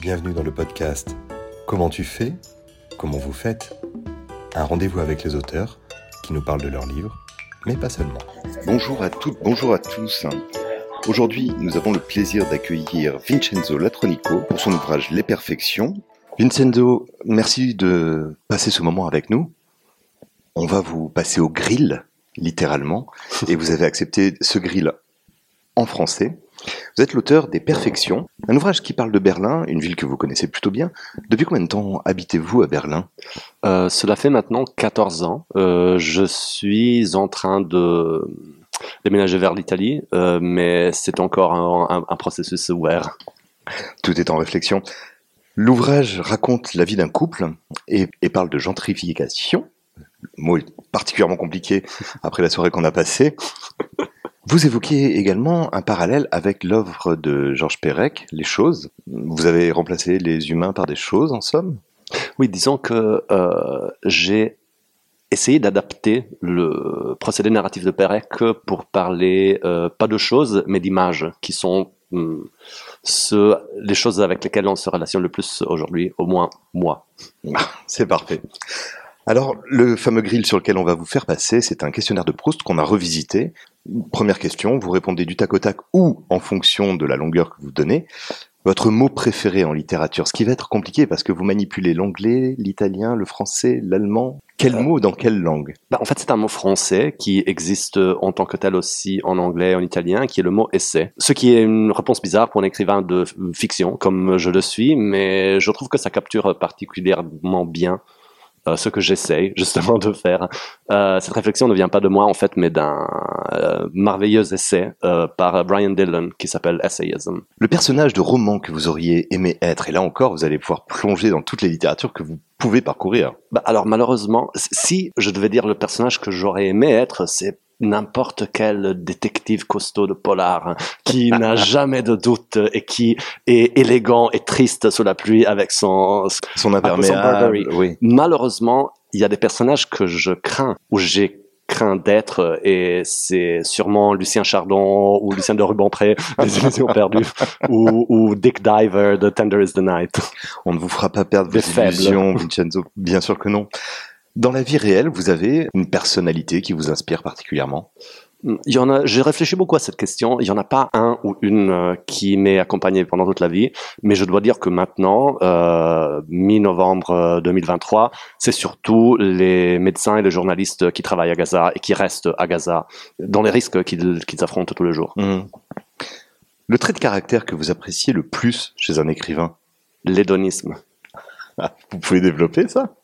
Bienvenue dans le podcast Comment tu fais Comment vous faites Un rendez-vous avec les auteurs qui nous parlent de leurs livres, mais pas seulement. Bonjour à toutes, bonjour à tous. Aujourd'hui, nous avons le plaisir d'accueillir Vincenzo Latronico pour son ouvrage Les Perfections. Vincenzo, merci de passer ce moment avec nous. On va vous passer au grill, littéralement, et vous avez accepté ce grill en français. Vous êtes l'auteur des Perfections, un ouvrage qui parle de Berlin, une ville que vous connaissez plutôt bien. Depuis combien de temps habitez-vous à Berlin? Euh, cela fait maintenant 14 ans. Euh, je suis en train de déménager vers l'Italie, euh, mais c'est encore un, un- un processus ouvert. Tout est en réflexion. L'ouvrage raconte la vie d'un couple et, et parle de gentrification. Le mot est particulièrement compliqué après la soirée qu'on a passée. Vous évoquez également un parallèle avec l'œuvre de Georges Perec, Les choses. Vous avez remplacé les humains par des choses, en somme? Oui, disons que euh, j'ai essayé d'adapter le procédé narratif de Perec pour parler euh, pas de choses, mais d'images qui sont ce, les choses avec lesquelles on se relationne le plus aujourd'hui, au moins moi. C'est parfait. Alors, le fameux grill sur lequel on va vous faire passer, c'est un questionnaire de Proust qu'on a revisité. Première question, vous répondez du tac au tac ou en fonction de la longueur que vous donnez. Votre mot préféré en littérature, ce qui va être compliqué parce que vous manipulez l'anglais, l'italien, le français, l'allemand. Quel Euh, mot dans quelle langue? Bah, en fait, c'est un mot français qui existe en tant que tel aussi en anglais, en italien, qui est le mot essai. Ce qui est une réponse bizarre pour un écrivain de fiction, comme je le suis, mais je trouve que ça capture particulièrement bien euh, ce que j'essaye justement de faire. Euh, cette réflexion ne vient pas de moi en fait, mais d'un euh, merveilleux essai par Brian Dillon qui s'appelle Essayism. Le personnage de roman que vous auriez aimé être, et là encore, vous allez pouvoir plonger dans toutes les littératures que vous pouvez parcourir. Bah, alors malheureusement, si je devais dire le personnage que j'aurais aimé être, c'est n'importe quel détective costaud de polar hein, qui n'a jamais de doute et qui est élégant et triste sous la pluie avec son... Son son imperméable, oui. Malheureusement, il y a des personnages que je crains, ou j'ai craint d'être, et c'est sûrement Lucien Chardon ou Lucien de Rubempré, Les Illusions perdues, ou, ou Dick Diver de Tender is the Night. On ne vous fera pas perdre Des vos illusions, Vincenzo. Bien sûr que non. Dans la vie réelle, vous avez une personnalité qui vous inspire particulièrement? Il y en a, j'ai réfléchi beaucoup à cette question. Il y en a pas un ou une euh, qui m'est accompagné pendant toute la vie, mais je dois dire que maintenant, euh, mi-novembre euh, 2023, c'est surtout les médecins et les journalistes qui travaillent à Gaza et qui restent à Gaza dans les risques qu'ils affrontent tous les jours. Mhm. Le trait de caractère que vous appréciez le plus chez un écrivain, L'hédonisme. vous pouvez développer ça?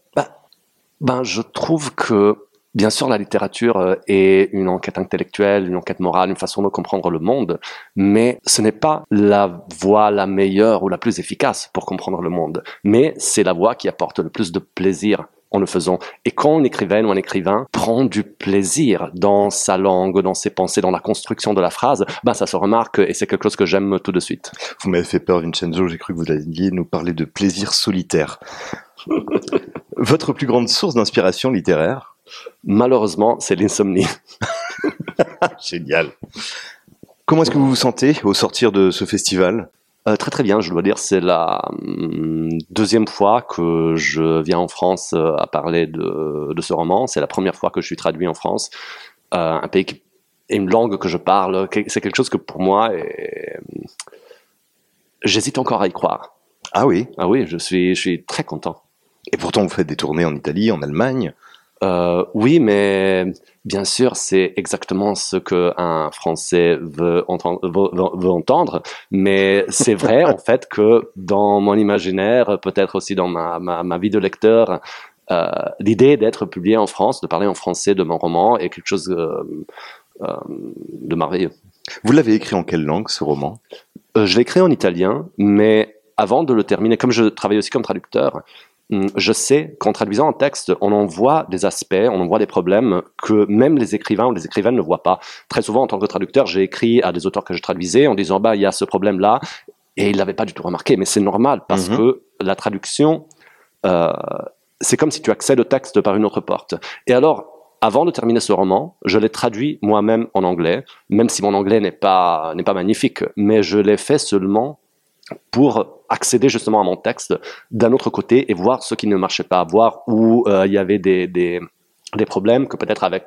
Ben, je trouve que, bien sûr, la littérature euh, est une enquête intellectuelle, une enquête morale, une façon de comprendre le monde, mais ce n'est pas la voie la meilleure ou la plus efficace pour comprendre le monde, mais c'est la voie qui apporte le plus de plaisir en le faisant. Et quand une écrivaine ou un écrivain prend du plaisir dans sa langue, dans ses pensées, dans la construction de la phrase, ben ça se remarque et c'est quelque chose que j'aime tout de suite. Vous m'avez fait peur, Vincenzo, j'ai cru que vous alliez nous parler de plaisir solitaire. Votre plus grande source d'inspiration littéraire? Malheureusement, c'est l'insomnie. Génial. Comment est-ce que vous vous sentez au sortir de ce festival? Euh, très très bien, je dois dire, c'est la hum, deuxième fois que je viens en France euh, à parler de, de ce roman. C'est la première fois que je suis traduit en France, Euh, un pays qui et une langue que je parle. C'est quelque chose que pour moi, est- j'hésite encore à y croire. Ah oui, Ah oui, je suis, je suis très content. et pourtant vous faites des tournées en Italie, en Allemagne. Euh, oui, mais bien sûr, c'est exactement ce que un Français veut entendre. Veut, veut- veut entendre. Mais c'est vrai, en fait, que dans mon imaginaire, peut-être aussi dans ma, ma, ma vie de lecteur, euh, l'idée d'être publié en France, de parler en français de mon roman, est quelque chose euh, euh, de merveilleux. Vous l'avez écrit en quelle langue ce roman? Je l'ai écrit en italien, mais avant de le terminer, comme je travaille aussi comme traducteur, je sais qu'en traduisant un texte, on en voit des aspects, on en voit des problèmes que même les écrivains ou les écrivaines ne voient pas. Très souvent, en tant que traducteur, j'ai écrit à des auteurs que je traduisais en disant, bah, il y a ce problème-là, et ils l'avaient pas du tout remarqué. Mais c'est normal, parce Mhm. que la traduction, euh, c'est comme si tu accèdes au texte par une autre porte. Et alors, avant de terminer ce roman, je l'ai traduit moi-même en anglais, même si mon anglais n'est pas, n'est pas magnifique, mais je l'ai fait seulement pour accéder justement à mon texte d'un autre côté et voir ce qui ne marchait pas, voir où il y avait des, des, des problèmes que peut-être avec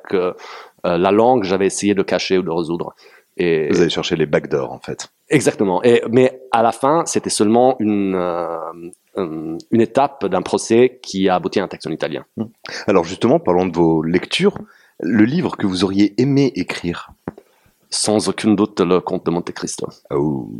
la langue j'avais essayé de cacher ou de résoudre. Et... Vous avez cherché les backdoors en fait. Exactement. Et, mais à la fin, c'était seulement une, euh, une étape d'un procès qui a abouti à un texte en italien. Hmm. Alors justement, parlons de vos lectures. Le livre que vous auriez aimé écrire? Sans aucun doute, le Comte de Monte Cristo. Oh.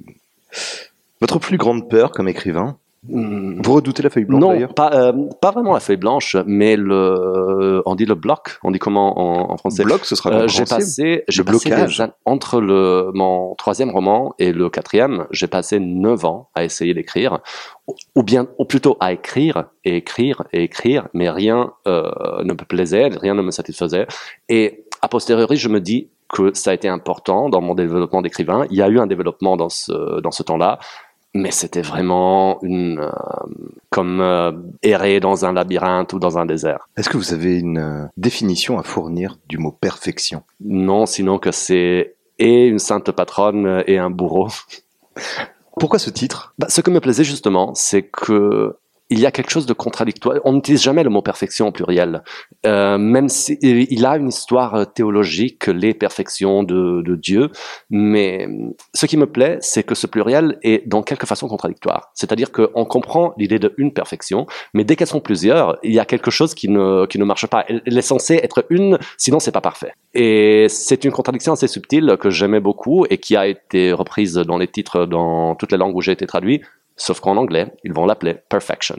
Votre plus grande peur comme écrivain Hmm. Vous redoutez la feuille blanche Non, pas, euh, pas vraiment la feuille blanche, mais le, on dit le bloc, on dit comment en, en français Bloc, ce sera euh, J'ai passé, j'ai blocage. entre le, mon troisième roman et le quatrième, j'ai passé neuf ans à essayer d'écrire, ou bien, ou plutôt à écrire et écrire et écrire, mais rien euh, ne me plaisait, rien ne me satisfaisait. Et a posteriori, je me dis que ça a été important dans mon développement d'écrivain. Il y a eu un développement dans ce, dans ce temps-là mais c'était vraiment une euh, comme euh, errer dans un labyrinthe ou dans un désert. Est-ce que vous avez une euh, définition à fournir du mot perfection? Non, sinon que c'est et une sainte patronne et un bourreau. Pourquoi ce titre? Bah, Ce que me plaisait justement, c'est que il y a quelque chose de contradictoire. On n'utilise jamais le mot perfection au pluriel, euh, même si il a une histoire euh, théologique, les perfections de, de Dieu. Mais ce qui me plaît, c'est que ce pluriel est dans quelque façon contradictoire. C'est-à-dire qu'on comprend l'idée de une perfection, mais dès qu'elles sont plusieurs, il y a quelque chose qui ne qui ne marche pas. Elle, est censée être une, sinon c'est pas parfait. Et c'est une contradiction assez subtile que j'aimais beaucoup et qui a été reprise dans les titres dans toutes les langues où j'ai été traduit Sauf qu'en anglais, ils vont l'appeler perfection.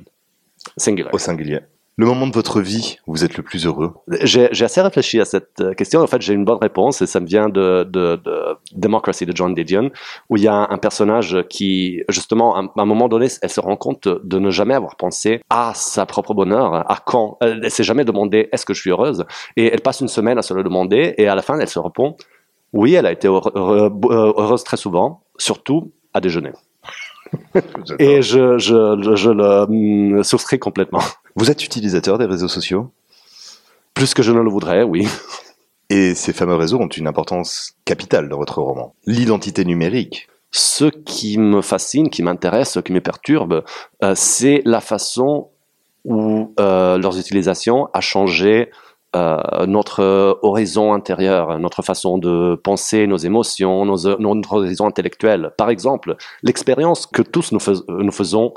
Singular. Au singulier. Le moment de votre vie où vous êtes le plus heureux J'ai assez réfléchi à cette euh, question. En fait, j'ai une bonne réponse et ça me vient de, de, de Democracy de John Didion, où il y a un personnage qui, justement, à un moment donné, elle se rend compte de ne jamais avoir pensé à sa propre bonheur, à quand. Elle, s'est jamais demandé est-ce que je suis heureuse? Et elle passe une semaine à se le demander et à la fin, elle se répond oui, elle a été heureuse très souvent, surtout à déjeuner. Et je, je, je le mm, souscris complètement. Vous êtes utilisateur des réseaux sociaux? Plus que je ne le voudrais, oui. Et ces fameux réseaux ont une importance capitale dans votre roman. L'identité numérique. Ce qui me fascine, qui m'intéresse, ce qui me perturbe, euh, c'est la façon où euh, leurs utilisations a changé euh, notre horizon intérieur, notre façon de penser, nos émotions, nos, notre horizon intellectuel. Par exemple, l'expérience que tous nous, nous faisons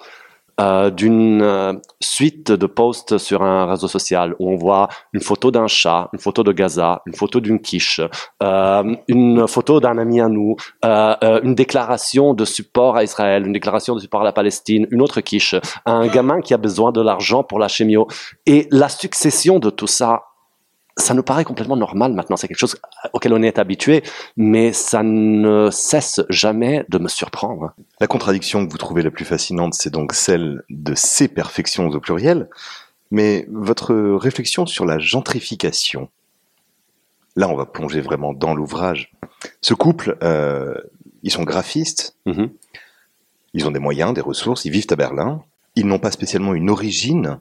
euh, d'une euh, suite de posts sur un réseau social où on voit une photo d'un chat, une photo de Gaza, une photo d'une quiche, euh, une photo d'un ami à nous, euh, euh, une déclaration de support à Israël, une déclaration de support à la Palestine, une autre quiche, un gamin qui a besoin de l'argent pour la chimio. Et la succession de tout ça ça nous paraît complètement normal maintenant. C'est quelque chose auquel on est habitué, mais ça ne cesse jamais de me surprendre. La contradiction que vous trouvez la plus fascinante, c'est donc celle de ces perfections au pluriel. Mais votre réflexion sur la gentrification, là, on va plonger vraiment dans l'ouvrage. Ce couple, euh, ils sont graphistes, mm-hmm. ils ont des moyens, des ressources, ils vivent à Berlin, ils n'ont pas spécialement une origine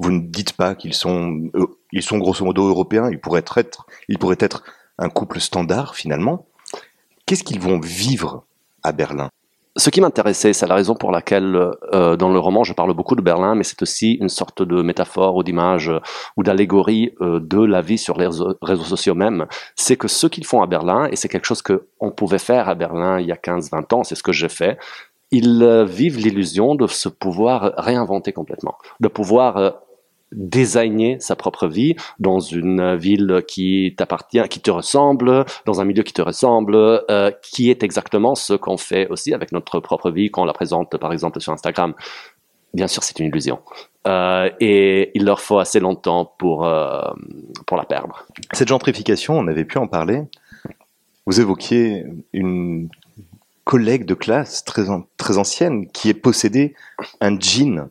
vous ne dites pas qu'ils sont, euh, ils sont grosso modo européens. Ils pourraient être, ils pourraient être un couple standard finalement. Qu'est-ce qu'ils vont vivre à Berlin? Ce qui m'intéressait, c'est la raison pour laquelle euh, dans le roman je parle beaucoup de Berlin, mais c'est aussi une sorte de métaphore ou d'image euh, ou d'allégorie de la vie sur les réseaux, sociaux même. C'est que ce qu'ils font à Berlin, et c'est quelque chose qu'on pouvait faire à Berlin il y a 15-20 ans, c'est ce que j'ai fait, ils vivent l'illusion de se pouvoir réinventer complètement, de pouvoir désigner sa propre vie dans une ville qui t'appartient, qui te ressemble, dans un milieu qui te ressemble, euh, qui est exactement ce qu'on fait aussi avec notre propre vie quand on la présente par exemple sur Instagram. Bien sûr, c'est une illusion. Euh, et il leur faut assez longtemps pour, euh, pour la perdre. Cette gentrification, on avait pu en parler. Vous évoquiez une collègue de classe très, très ancienne qui est possédée un jean.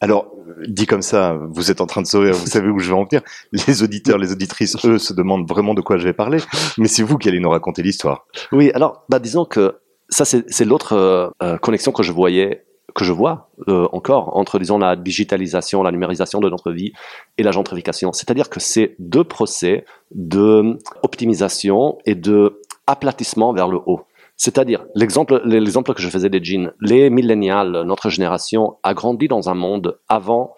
Alors, dit comme ça, vous êtes en train de sourire, vous savez où je vais en venir. Les auditeurs, les auditrices, eux, se demandent vraiment de quoi je vais parler, mais c'est vous qui allez nous raconter l'histoire. Oui, alors, bah, disons que ça, c'est l'autre euh, euh, connexion que je voyais que je vois euh, encore entre, disons, la digitalisation, la numérisation de notre vie et la gentrification. C'est-à-dire que c'est deux procès de optimisation et de aplatissement vers le haut. C'est-à-dire, l'exemple, l'exemple que je faisais des jeans, les millénials, notre génération, a grandi dans un monde avant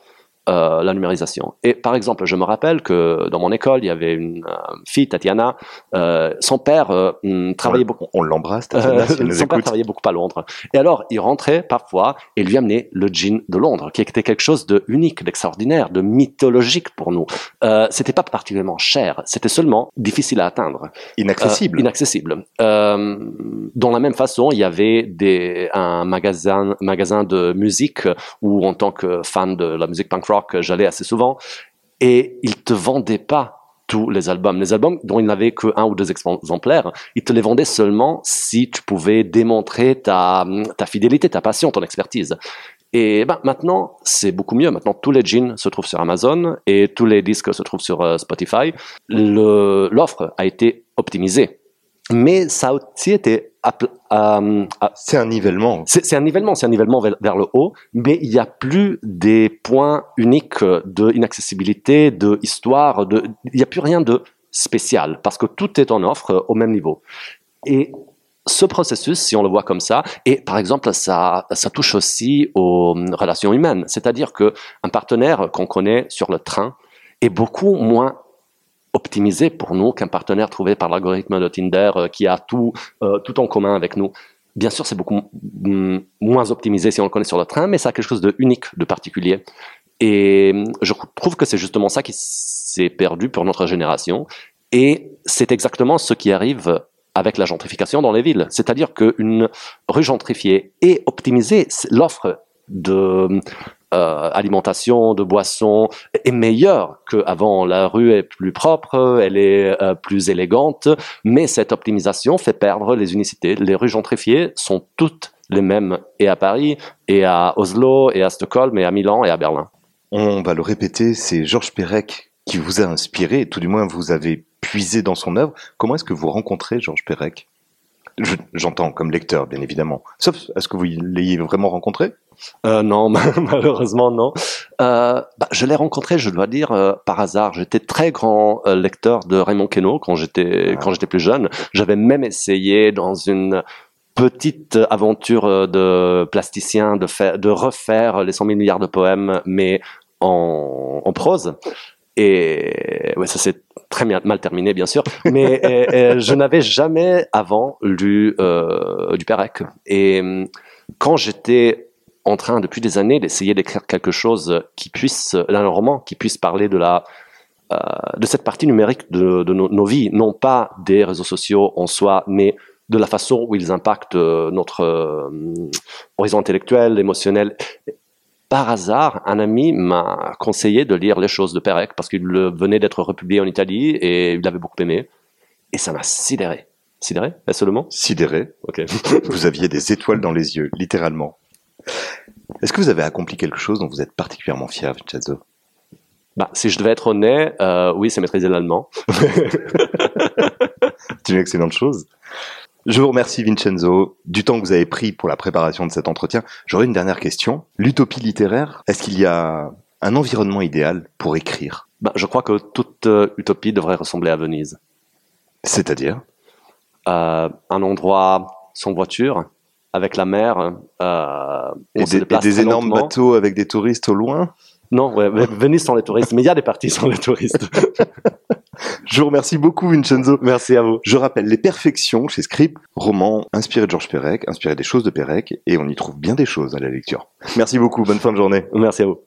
euh, la numérisation. Et par exemple, je me rappelle que dans mon école, il y avait une euh, fille, Tatiana, euh, son père euh, hmm, travaillait beaucoup. On l'embrasse, Tatiana, si elle nous son père travaillait beaucoup à Londres. Et alors, il rentrait parfois et lui amenait le jean de Londres, qui était quelque chose de unique, d'extraordinaire, de mythologique pour nous. Euh, c'était pas particulièrement cher, c'était seulement difficile à atteindre. Inaccessible. Euh, inaccessible. Euh, dans la même façon, il y avait des, un magasin, magasin de musique où, en tant que fan de la musique punk rock, j'allais assez souvent. Et ils te vendaient pas tous les albums. Les albums dont il n'avait que un ou deux exemplaires, ils te les vendaient seulement si tu pouvais démontrer ta, ta fidélité, ta passion, ton expertise. Et ben, maintenant, c'est beaucoup mieux. Maintenant, tous les jeans se trouvent sur Amazon et tous les disques se trouvent sur euh, Spotify. L'offre a été optimisée. Mais ça a aussi été appl- euh, euh, C'est un nivellement. c'est un nivellement, c'est un nivellement vers, vers le haut, mais il n'y a plus des points uniques de inaccessibilité, de histoire, de, il n'y a plus rien de spécial parce que tout est en offre au même niveau. Et ce processus, si on le voit comme ça, et par exemple, ça, ça touche aussi aux relations humaines, c'est-à-dire que un partenaire qu'on connaît sur le train est beaucoup moins optimisé pour nous qu'un partenaire trouvé par l'algorithme de Tinder euh, qui a tout, euh, tout en commun avec nous. Bien sûr, c'est beaucoup moins optimisé si on le connaît sur le train, mais ça a quelque chose de unique, de particulier. Et mm, je trouve que c'est justement ça qui s'est perdu pour notre génération. Et c'est exactement ce qui arrive avec la gentrification dans les villes. C'est-à-dire qu'une rue gentrifiée est optimisée. L'offre de euh, alimentation, de boissons est meilleure qu'avant. La rue est plus propre, elle est euh, plus élégante, mais cette optimisation fait perdre les unicités. Les rues gentrifiées sont toutes les mêmes, et à Paris, et à Oslo, et à Stockholm, et à Milan, et à Berlin. On va le répéter, c'est Georges Perec qui vous a inspiré, tout du moins vous avez puisé dans son œuvre. Comment est-ce que vous rencontrez Georges Perec? Je- J'entends comme lecteur, bien évidemment. Sauf, est-ce que vous l'ayez vraiment rencontré? Euh, non, malheureusement non. Euh, bah, je l'ai rencontré, je dois dire, euh, par hasard. J'étais très grand lecteur de Raymond Queneau quand j'étais Ah. quand j'étais plus jeune. J'avais même essayé dans une petite aventure de plasticien de faire de refaire les 100 000 milliards de poèmes, mais en, en prose. Et ouais, ça s'est très mal terminé, bien sûr. Mais je n'avais jamais avant lu euh, du Pérec. Et hum, quand j'étais en train depuis des années d'essayer d'écrire quelque chose qui puisse, un roman qui puisse parler de la euh, de cette partie numérique de, nos, vies, non pas des réseaux sociaux en soi, mais de la façon où ils impactent euh, notre euh, horizon intellectuel, émotionnel. Par hasard, un ami m'a conseillé de lire Les choses de Pérec parce qu'il venait d'être republié en Italie et il l'avait beaucoup aimé. Et ça m'a sidéré. Sidéré? Mot? Sidéré, Ok. vous aviez des étoiles dans les yeux, littéralement. Est-ce que vous avez accompli quelque chose dont vous êtes particulièrement fier, Vincenzo? Bah, si je devais être honnête, euh, oui, c'est maîtriser l'allemand. C'est une excellente chose. Je vous remercie Vincenzo du temps que vous avez pris pour la préparation de cet entretien. J'aurais une dernière question. L'utopie littéraire, est-ce qu'il y a un environnement idéal pour écrire? Bah, je crois que toute euh, utopie devrait ressembler à Venise. C'est-à-dire? Euh, un endroit sans voiture, avec la mer. Euh, et on se des, et des énormes lentement. bateaux avec des touristes au loin? Non, ouais, Venise sans les touristes, mais il y a des parties sans les touristes. Je vous remercie beaucoup Vincenzo. Merci à vous. Je rappelle Les Perfections chez Script, roman inspiré de Georges Perec, inspiré des choses de Perec, et on y trouve bien des choses à la lecture. Merci beaucoup, bonne fin de journée. Merci à vous.